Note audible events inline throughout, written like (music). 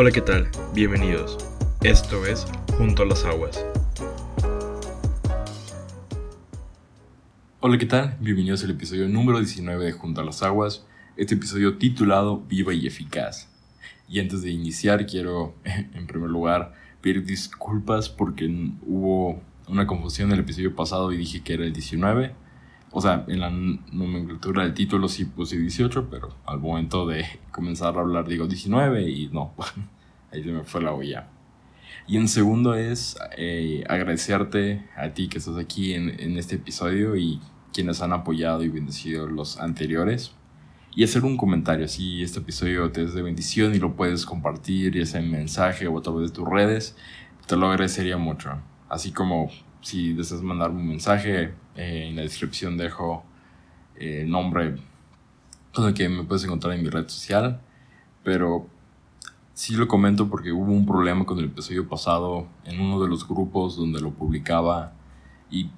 Hola, ¿qué tal? Bienvenidos. Esto es Junto a las Aguas. Hola, ¿qué tal? Bienvenidos al episodio número 19 de Junto a las Aguas, este episodio titulado Viva y Eficaz. Y antes de iniciar, quiero, (laughs) en primer lugar, pedir disculpas porque hubo una confusión en el episodio pasado y dije que era el 19 o sea, en la nomenclatura del título sí puse 18, pero al momento de comenzar a hablar digo 19 y no, (laughs) ahí se me fue la olla. Y en segundo es eh, agradecerte a ti que estás aquí en, en, este episodio y quienes han apoyado y bendecido los anteriores. Y hacer un comentario, si este episodio te es de bendición y lo puedes compartir, y ese mensaje o a través de tus redes, te lo agradecería mucho. Así como si deseas mandarme un mensaje, eh, en la descripción dejo eh, el nombre con el que me puedes encontrar en mi red social. Pero sí lo comento porque hubo un problema con el episodio pasado en uno de los grupos donde lo publicaba y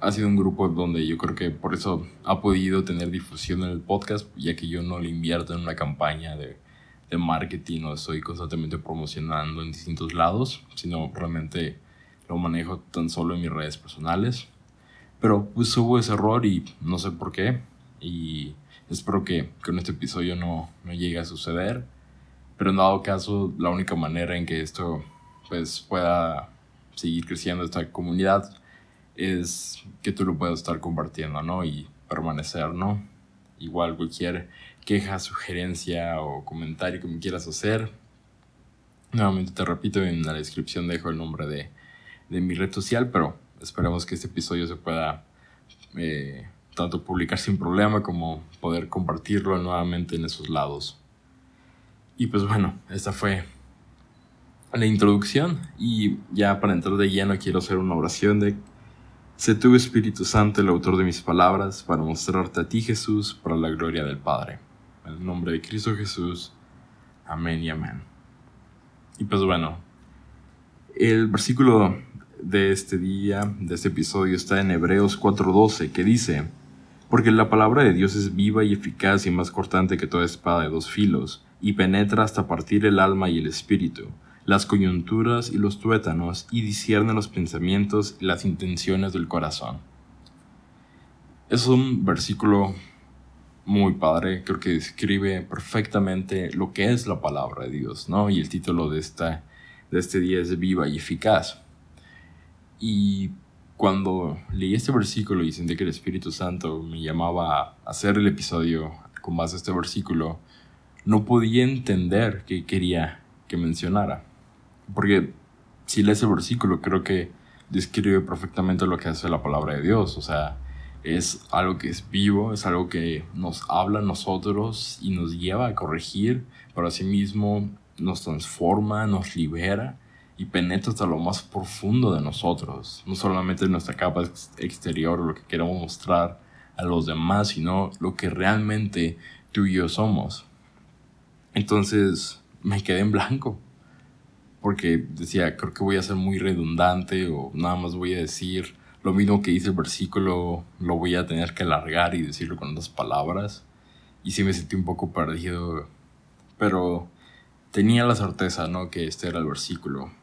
ha sido un grupo donde yo creo que por eso ha podido tener difusión en el podcast, ya que yo no le invierto en una campaña de, de marketing o estoy constantemente promocionando en distintos lados, sino realmente lo manejo tan solo en mis redes personales. Pero pues hubo ese error y no sé por qué. Y espero que con este episodio no, no llegue a suceder. Pero en dado caso, la única manera en que esto pues pueda seguir creciendo esta comunidad es que tú lo puedas estar compartiendo, ¿no? Y permanecer, ¿no? Igual cualquier queja, sugerencia o comentario que me quieras hacer. Nuevamente te repito, en la descripción dejo el nombre de de mi red social, pero esperemos que este episodio se pueda eh, tanto publicar sin problema como poder compartirlo nuevamente en esos lados. Y pues bueno, esta fue la introducción y ya para entrar de lleno quiero hacer una oración de Sé tú Espíritu Santo el autor de mis palabras para mostrarte a ti Jesús para la gloria del Padre. En el nombre de Cristo Jesús. Amén y amén. Y pues bueno, el versículo de este día, de este episodio, está en Hebreos 4:12, que dice, porque la palabra de Dios es viva y eficaz y más cortante que toda espada de dos filos, y penetra hasta partir el alma y el espíritu, las coyunturas y los tuétanos, y discierne los pensamientos y las intenciones del corazón. Es un versículo muy padre, creo que describe perfectamente lo que es la palabra de Dios, ¿no? Y el título de, esta, de este día es Viva y Eficaz. Y cuando leí este versículo y sentí que el Espíritu Santo me llamaba a hacer el episodio con base a este versículo, no podía entender qué quería que mencionara. Porque si lees el versículo, creo que describe perfectamente lo que hace la palabra de Dios. O sea, es algo que es vivo, es algo que nos habla a nosotros y nos lleva a corregir, pero asimismo nos transforma, nos libera y penetra hasta lo más profundo de nosotros, no solamente nuestra capa exterior o lo que queremos mostrar a los demás, sino lo que realmente tú y yo somos. Entonces me quedé en blanco, porque decía, creo que voy a ser muy redundante o nada más voy a decir lo mismo que dice el versículo, lo voy a tener que alargar y decirlo con otras palabras. Y sí me sentí un poco perdido, pero tenía la certeza, ¿no? Que este era el versículo.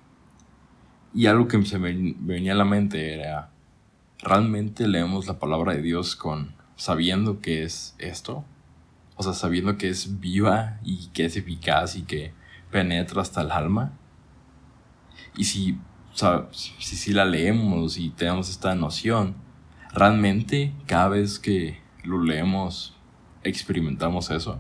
Y algo que se me venía a la mente era, ¿realmente leemos la palabra de Dios con sabiendo que es esto? O sea, sabiendo que es viva y que es eficaz y que penetra hasta el alma. Y si, si, si la leemos y tenemos esta noción, ¿realmente cada vez que lo leemos experimentamos eso?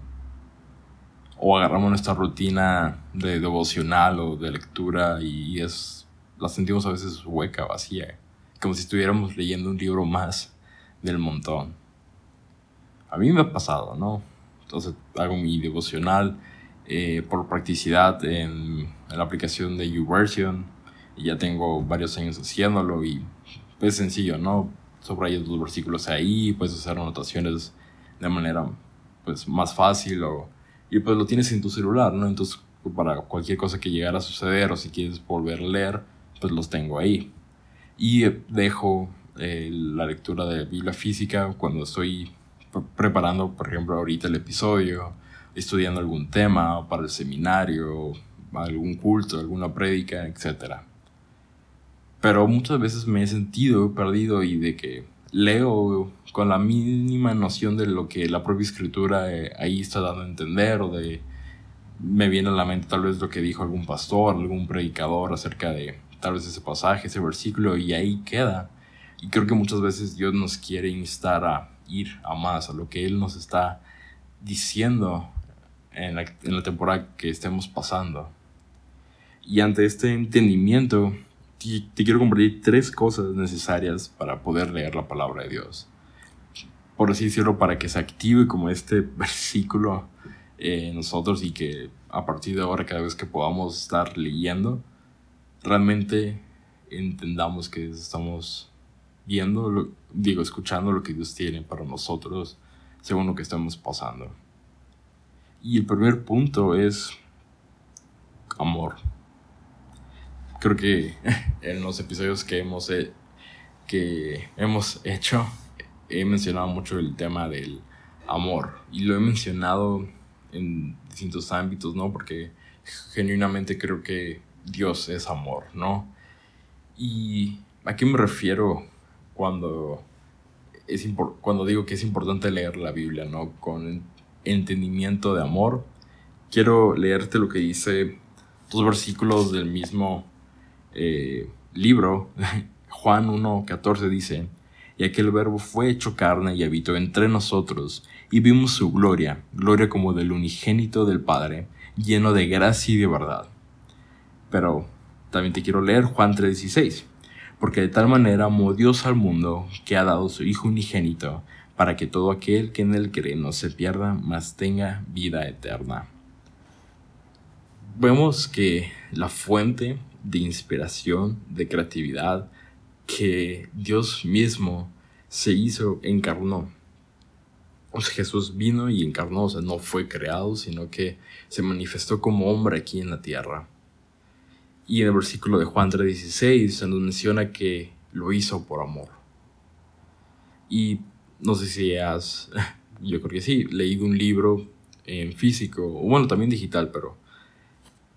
O agarramos nuestra rutina de devocional o de lectura y es la sentimos a veces hueca, vacía, como si estuviéramos leyendo un libro más del montón. A mí me ha pasado, ¿no? Entonces hago mi devocional eh, por practicidad en, la aplicación de YouVersion y ya tengo varios años haciéndolo y es sencillo, ¿no? Subrayas los versículos ahí, puedes hacer anotaciones de manera pues más fácil o, y pues lo tienes en tu celular, ¿no? Entonces para cualquier cosa que llegara a suceder o si quieres volver a leer, pues los tengo ahí. Y dejo eh, la lectura de Biblia física cuando estoy preparando, por ejemplo, ahorita el episodio, estudiando algún tema para el seminario, algún culto, alguna prédica, etc. Pero muchas veces me he sentido perdido y de que leo con la mínima noción de lo que la propia escritura eh, ahí está dando a entender o de me viene a la mente tal vez lo que dijo algún pastor, algún predicador acerca de tal vez ese pasaje, ese versículo y ahí queda. Y creo que muchas veces Dios nos quiere instar a ir a más, a lo que Él nos está diciendo en la, en la temporada que estemos pasando. Y ante este entendimiento, te, quiero compartir tres cosas necesarias para poder leer la palabra de Dios. Por así decirlo, para que se active como este (laughs) versículo en nosotros y que a partir de ahora, cada vez que podamos estar leyendo, realmente entendamos que estamos viendo, digo, escuchando lo que Dios tiene para nosotros según lo que estamos pasando. Y el primer punto es amor. Creo que (laughs) en los episodios que hemos, que hemos hecho he mencionado mucho el tema del amor y lo he mencionado en distintos ámbitos, ¿no? Porque genuinamente creo que Dios es amor, ¿no? ¿Y a qué me refiero cuando, es cuando digo que es importante leer la Biblia, ¿no? Con entendimiento de amor. Quiero leerte lo que dice dos versículos del mismo eh, libro. (laughs) Juan 1.14 dice, y aquel verbo fue hecho carne y habitó entre nosotros, y vimos su gloria, gloria como del unigénito del Padre, lleno de gracia y de verdad. Pero también te quiero leer Juan 3:16, porque de tal manera amó Dios al mundo que ha dado su Hijo unigénito, para que todo aquel que en él cree no se pierda, mas tenga vida eterna. Vemos que la fuente de inspiración, de creatividad, que Dios mismo se hizo, encarnó. O sea, Jesús vino y encarnó, o sea, no fue creado, sino que se manifestó como hombre aquí en la tierra. Y en el versículo de Juan 3:16 se nos menciona que lo hizo por amor. Y no sé si has, (laughs) yo creo que sí, leído un libro en físico, o bueno, también digital, pero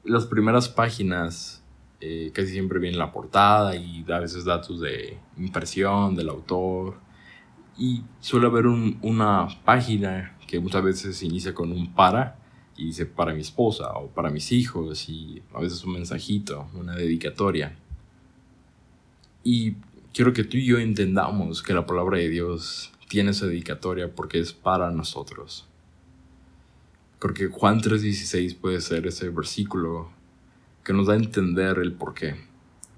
las primeras páginas eh, casi siempre viene la portada y a veces datos de impresión del autor. Y suele haber una página que muchas veces inicia con un para y dice para mi esposa o para mis hijos y a veces un mensajito, una dedicatoria. Y quiero que tú y yo entendamos que la palabra de Dios tiene esa dedicatoria porque es para nosotros. Porque Juan 3:16 puede ser ese versículo que nos da a entender el por qué.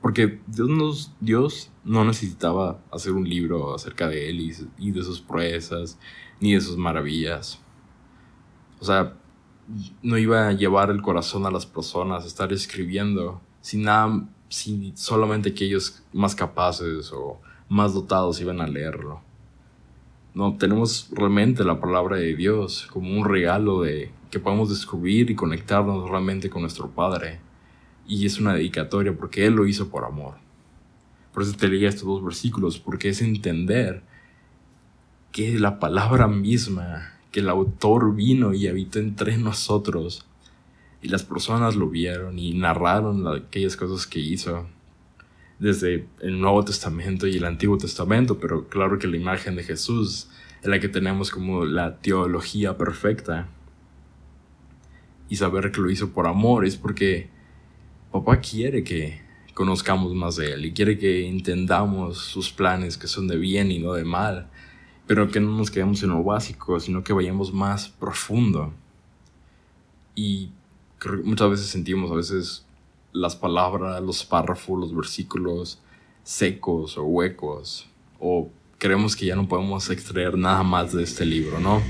Porque Dios, nos, Dios no necesitaba hacer un libro acerca de Él y, de sus proezas, ni de sus maravillas. O sea, no iba a llevar el corazón a las personas a estar escribiendo sin nada, sin solamente aquellos más capaces o más dotados iban a leerlo. No, tenemos realmente la palabra de Dios como un regalo de que podemos descubrir y conectarnos realmente con nuestro Padre y es una dedicatoria porque Él lo hizo por amor. Por eso te leía estos dos versículos, porque es entender que la palabra misma, que el autor vino y habitó entre nosotros, y las personas lo vieron y narraron aquellas cosas que hizo. Desde el Nuevo Testamento y el Antiguo Testamento, pero claro que la imagen de Jesús es la que tenemos como la teología perfecta. Y saber que lo hizo por amor es porque papá quiere que conozcamos más de Él y quiere que entendamos sus planes que son de bien y no de mal, pero que no nos quedemos en lo básico, sino que vayamos más profundo. Y muchas veces sentimos a veces las palabras, los párrafos, los versículos secos o huecos, o creemos que ya no podemos extraer nada más de este libro, ¿no?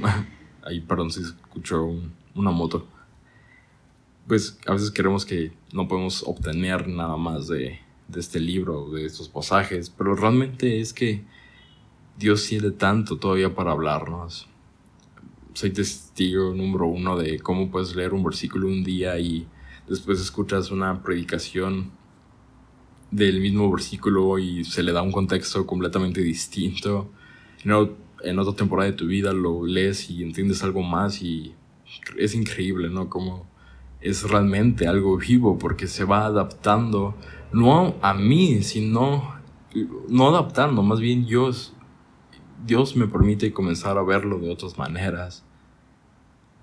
(laughs) Ahí, perdón si escucho una moto pues a veces queremos que no podemos obtener nada más de, este libro, de estos pasajes, pero realmente es que Dios tiene tanto todavía para hablarnos. Soy testigo número uno de cómo puedes leer un versículo un día y después escuchas una predicación del mismo versículo y se le da un contexto completamente distinto. en otra temporada de tu vida lo lees y entiendes algo más y es increíble, ¿no? Como es realmente algo vivo porque se va adaptando, no a mí, sino, no adaptando, más bien Dios, Dios me permite comenzar a verlo de otras maneras.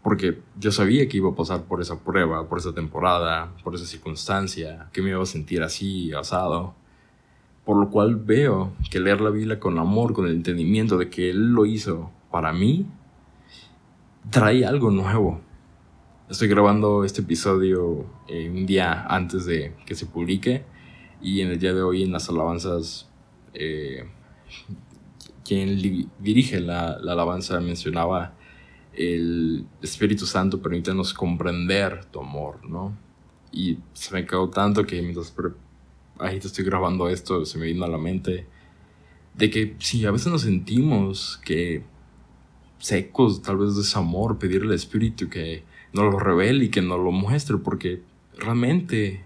Porque yo sabía que iba a pasar por esa prueba, por esa temporada, por esa circunstancia, que me iba a sentir así, asado. Por lo cual veo que leer la Biblia con amor, con el entendimiento de que Él lo hizo para mí, trae algo nuevo. Estoy grabando este episodio eh, un día antes de que se publique y en el día de hoy en las alabanzas, eh, quien dirige la, la alabanza mencionaba el Espíritu Santo permítanos comprender tu amor, ¿no? Y se me quedó tanto que mientras te estoy grabando esto, se me vino a la mente de que si a veces nos sentimos que secos tal vez de ese amor, pedirle al Espíritu que nos lo revele y que nos lo muestre, porque realmente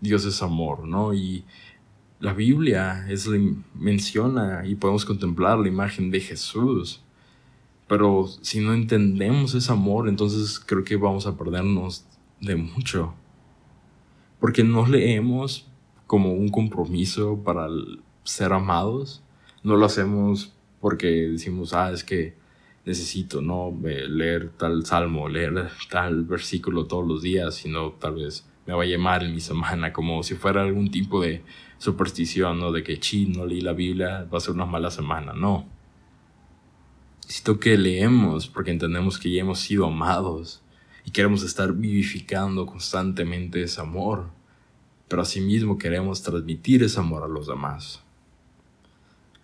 Dios es amor, ¿no? Y la Biblia es, menciona y podemos contemplar la imagen de Jesús pero si no entendemos ese amor, entonces creo que vamos a perdernos de mucho. Porque no leemos como un compromiso para ser amados. No lo hacemos porque decimos, ah, es que necesito, ¿no? Leer tal salmo, leer tal versículo todos los días, sino tal vez me va a llamar en mi semana, como si fuera algún tipo de superstición, ¿no? De que, chi, no leí la Biblia, va a ser una mala semana. No Necesito que leemos porque entendemos que ya hemos sido amados y queremos estar vivificando constantemente ese amor, pero asimismo queremos transmitir ese amor a los demás.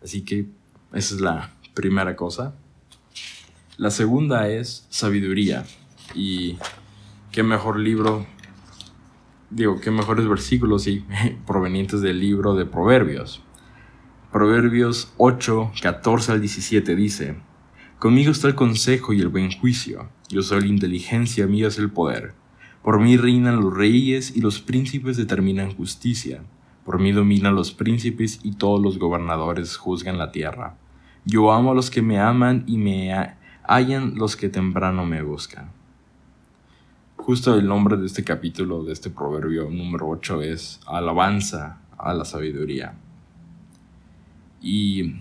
Así que esa es la primera cosa. La segunda es sabiduría. Y qué mejor libro, digo, qué mejores versículos y (laughs) provenientes del libro de Proverbios. Proverbios 8, 14 al 17 dice, Conmigo está el consejo y el buen juicio. Yo soy la inteligencia, mío es el poder. Por mí reinan los reyes y los príncipes determinan justicia. Por mí dominan los príncipes y todos los gobernadores juzgan la tierra. Yo amo a los que me aman y me hallan los que temprano me buscan. Justo el nombre de este capítulo, de este proverbio número 8 es alabanza a la sabiduría. Y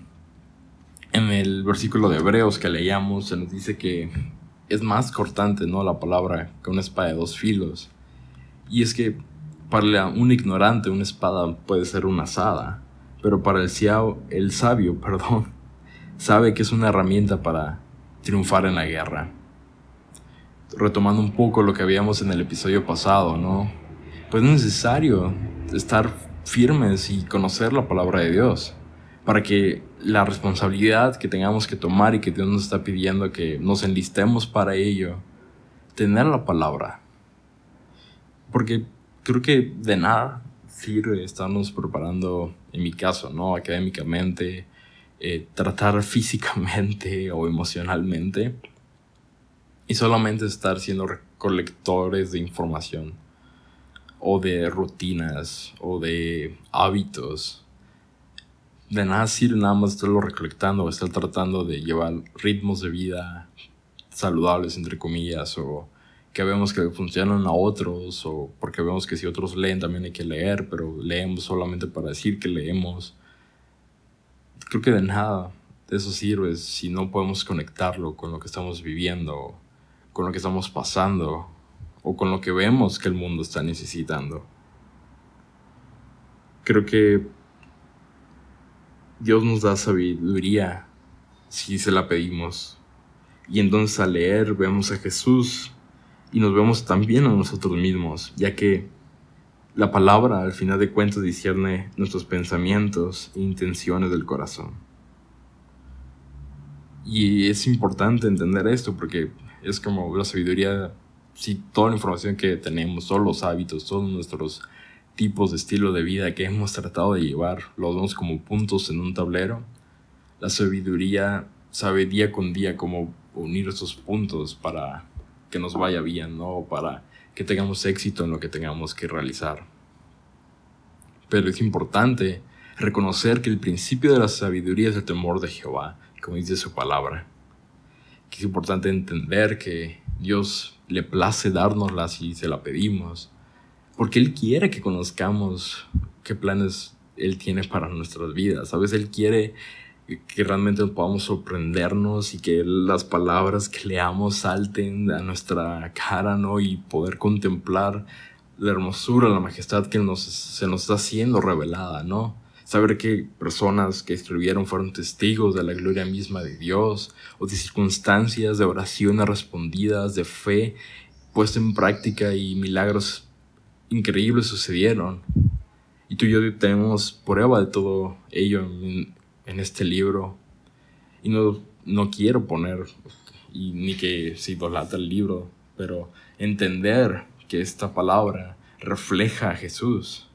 en el versículo de Hebreos que leíamos se nos dice que es más cortante, ¿no? La palabra que una espada de dos filos. Y es que para un ignorante una espada puede ser una asada, pero para el, el sabio, (laughs) perdón, sabe que es una herramienta para triunfar en la guerra. Retomando un poco lo que habíamos en el episodio pasado, ¿no? Pues es necesario estar firmes y conocer la palabra de Dios para que la responsabilidad que tengamos que tomar y que Dios nos está pidiendo que nos enlistemos para ello, tener la palabra. Porque creo que de nada sirve estarnos preparando, en mi caso, ¿no? Académicamente, eh, tratar (laughs) físicamente o emocionalmente y solamente estar siendo recolectores de información o de rutinas o de hábitos de nada sirve nada más estarlo recolectando, estar tratando de llevar ritmos de vida saludables, entre comillas, o que vemos que funcionan a otros, o porque vemos que si otros leen también hay que leer, pero leemos solamente para decir que leemos. Creo que de nada de eso sirve si no podemos conectarlo con lo que estamos viviendo, con lo que estamos pasando, o con lo que vemos que el mundo está necesitando. Creo que Dios nos da sabiduría si se la pedimos. Y entonces al leer vemos a Jesús y nos vemos también a nosotros mismos, ya que la palabra al final de cuentas discierne nuestros pensamientos e intenciones del corazón. Y es importante entender esto porque es como la sabiduría, si toda la información que tenemos, todos los hábitos, todos nuestros tipos de estilo de vida que hemos tratado de llevar, los vemos como puntos en un tablero. La sabiduría sabe día con día cómo unir esos puntos para que nos vaya bien, ¿no? Para que tengamos éxito en lo que tengamos que realizar. Pero es importante reconocer que el principio de la sabiduría es el temor de Jehová, como dice su palabra. Que es importante entender que Dios le place dárnosla si se la pedimos. Porque Él quiere que conozcamos qué planes Él tiene para nuestras vidas. A veces Él quiere que realmente podamos sorprendernos y que las palabras que leamos salten a nuestra cara, ¿no? Y poder contemplar la hermosura, la majestad que nos, se nos está siendo revelada, ¿no? Saber que personas que escribieron fueron testigos de la gloria misma de Dios, o de circunstancias de oraciones respondidas, de fe puesta en práctica y milagros increíbles sucedieron. Y tú y yo tenemos prueba de todo ello en, este libro. Y no, no quiero poner, ni que se idolatra el libro, pero entender que esta palabra refleja a Jesús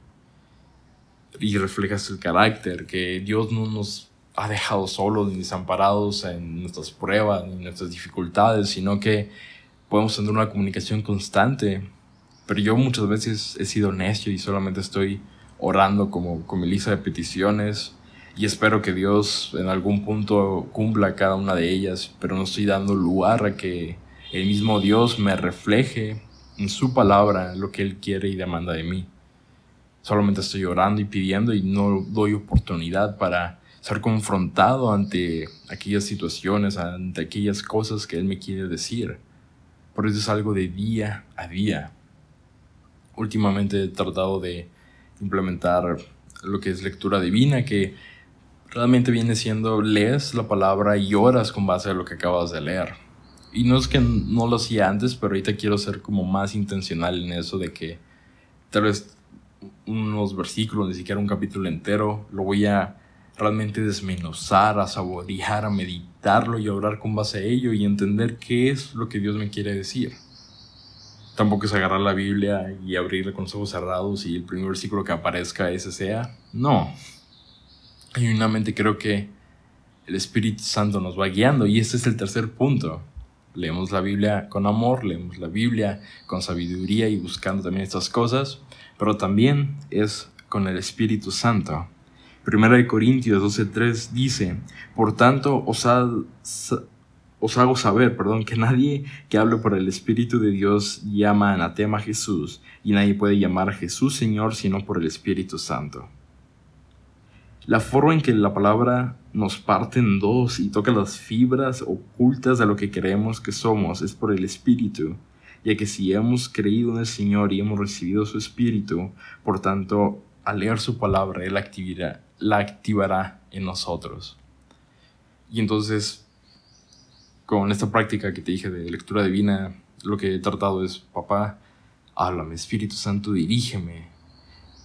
y refleja su carácter, que Dios no nos ha dejado solos ni desamparados en nuestras pruebas ni nuestras dificultades, sino que podemos tener una comunicación constante. Pero yo muchas veces he sido necio y solamente estoy orando como con mi lista de peticiones y espero que Dios en algún punto cumpla cada una de ellas, pero no estoy dando lugar a que el mismo Dios me refleje en su palabra lo que Él quiere y demanda de mí. Solamente estoy orando y pidiendo y no doy oportunidad para ser confrontado ante aquellas situaciones, ante aquellas cosas que Él me quiere decir. Por eso es algo de día a día. Últimamente he tratado de implementar lo que es lectura divina, que realmente viene siendo lees la palabra y oras con base a lo que acabas de leer. Y no es que no lo hacía antes, pero ahorita quiero ser como más intencional en eso de que tal vez unos versículos, ni siquiera un capítulo entero, lo voy a realmente desmenuzar, a saborear, a meditarlo y a orar con base a ello y entender qué es lo que Dios me quiere decir. Tampoco es agarrar la Biblia y abrirla con los ojos cerrados y el primer versículo que aparezca ese sea. No, mente creo que el Espíritu Santo nos va guiando y este es el tercer punto. Leemos la Biblia con amor, leemos la Biblia con sabiduría y buscando también estas cosas, pero también es con el Espíritu Santo. Primera de Corintios 12:3 dice, por tanto os, os hago saber, perdón, que nadie que hable por el Espíritu de Dios llama anatema a Jesús, y nadie puede llamar a Jesús Señor sino por el Espíritu Santo. La forma en que la palabra nos parte en dos y toca las fibras ocultas de lo que creemos que somos es por el Espíritu, ya que si hemos creído en el Señor y hemos recibido su Espíritu, por tanto, al leer su palabra, Él activará, la activará en nosotros. Y entonces, con esta práctica que te dije de lectura divina, lo que he tratado es, papá, háblame, Espíritu Santo, dirígeme,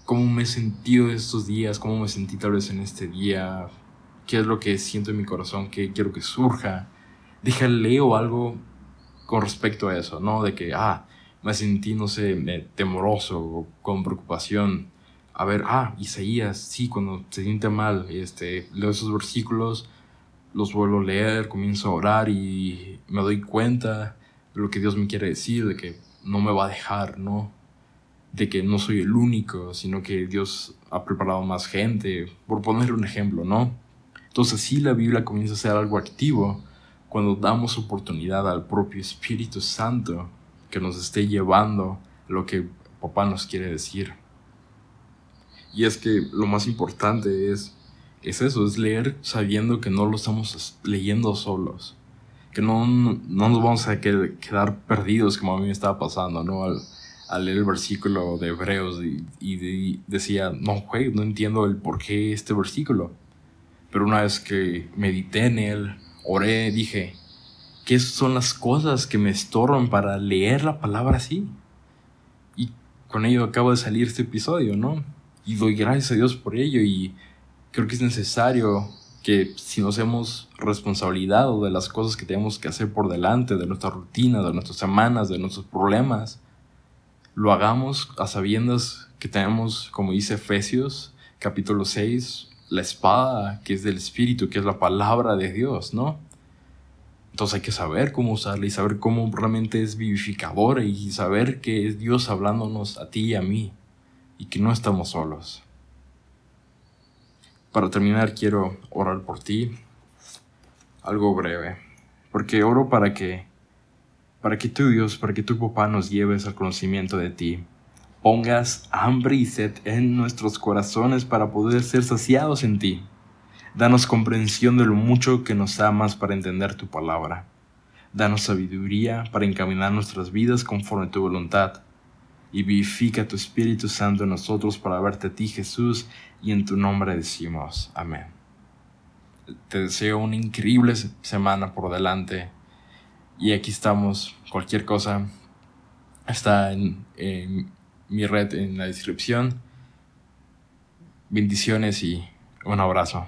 cómo me he sentido estos días, cómo me sentí tal vez en este día, qué es lo que siento en mi corazón, qué quiero que surja. Déjale leo algo con respecto a eso, ¿no? De que, ah, me sentí, no sé, temoroso o con preocupación. A ver, ah, Isaías, sí, cuando se siente mal, este, leo esos versículos, los vuelvo a leer, comienzo a orar y me doy cuenta de lo que Dios me quiere decir, de que no me va a dejar, ¿no? de que no soy el único, sino que Dios ha preparado más gente, por poner un ejemplo, ¿no? Entonces sí la Biblia comienza a ser algo activo cuando damos oportunidad al propio Espíritu Santo que nos esté llevando lo que papá nos quiere decir. Y es que lo más importante es, es eso, es leer sabiendo que no lo estamos leyendo solos, que no, no nos vamos a quedar perdidos como a mí me estaba pasando, ¿no? al leer el versículo de Hebreos y, decía, no, güey, no entiendo el por qué este versículo. Pero una vez que medité en él, oré, dije, ¿qué son las cosas que me estorban para leer la palabra así? Y con ello acabo de salir este episodio, ¿no? Y doy gracias a Dios por ello y creo que es necesario que si nos hemos responsabilidad de las cosas que tenemos que hacer por delante, de nuestra rutina, de nuestras semanas, de nuestros problemas, lo hagamos a sabiendas que tenemos, como dice Efesios capítulo 6, la espada que es del Espíritu, que es la palabra de Dios, ¿no? Entonces hay que saber cómo usarla y saber cómo realmente es vivificadora y saber que es Dios hablándonos a ti y a mí y que no estamos solos. Para terminar quiero orar por ti, algo breve, porque oro para que para que tú, Dios, para que tu papá nos lleves al conocimiento de ti. Pongas hambre y sed en nuestros corazones para poder ser saciados en ti. Danos comprensión de lo mucho que nos amas para entender tu palabra. Danos sabiduría para encaminar nuestras vidas conforme a tu voluntad. Y vivifica tu Espíritu Santo en nosotros para verte a ti, Jesús, y en tu nombre decimos amén. Te deseo una increíble semana por delante. Y aquí estamos. Cualquier cosa está en, en mi red en la descripción. Bendiciones y un abrazo.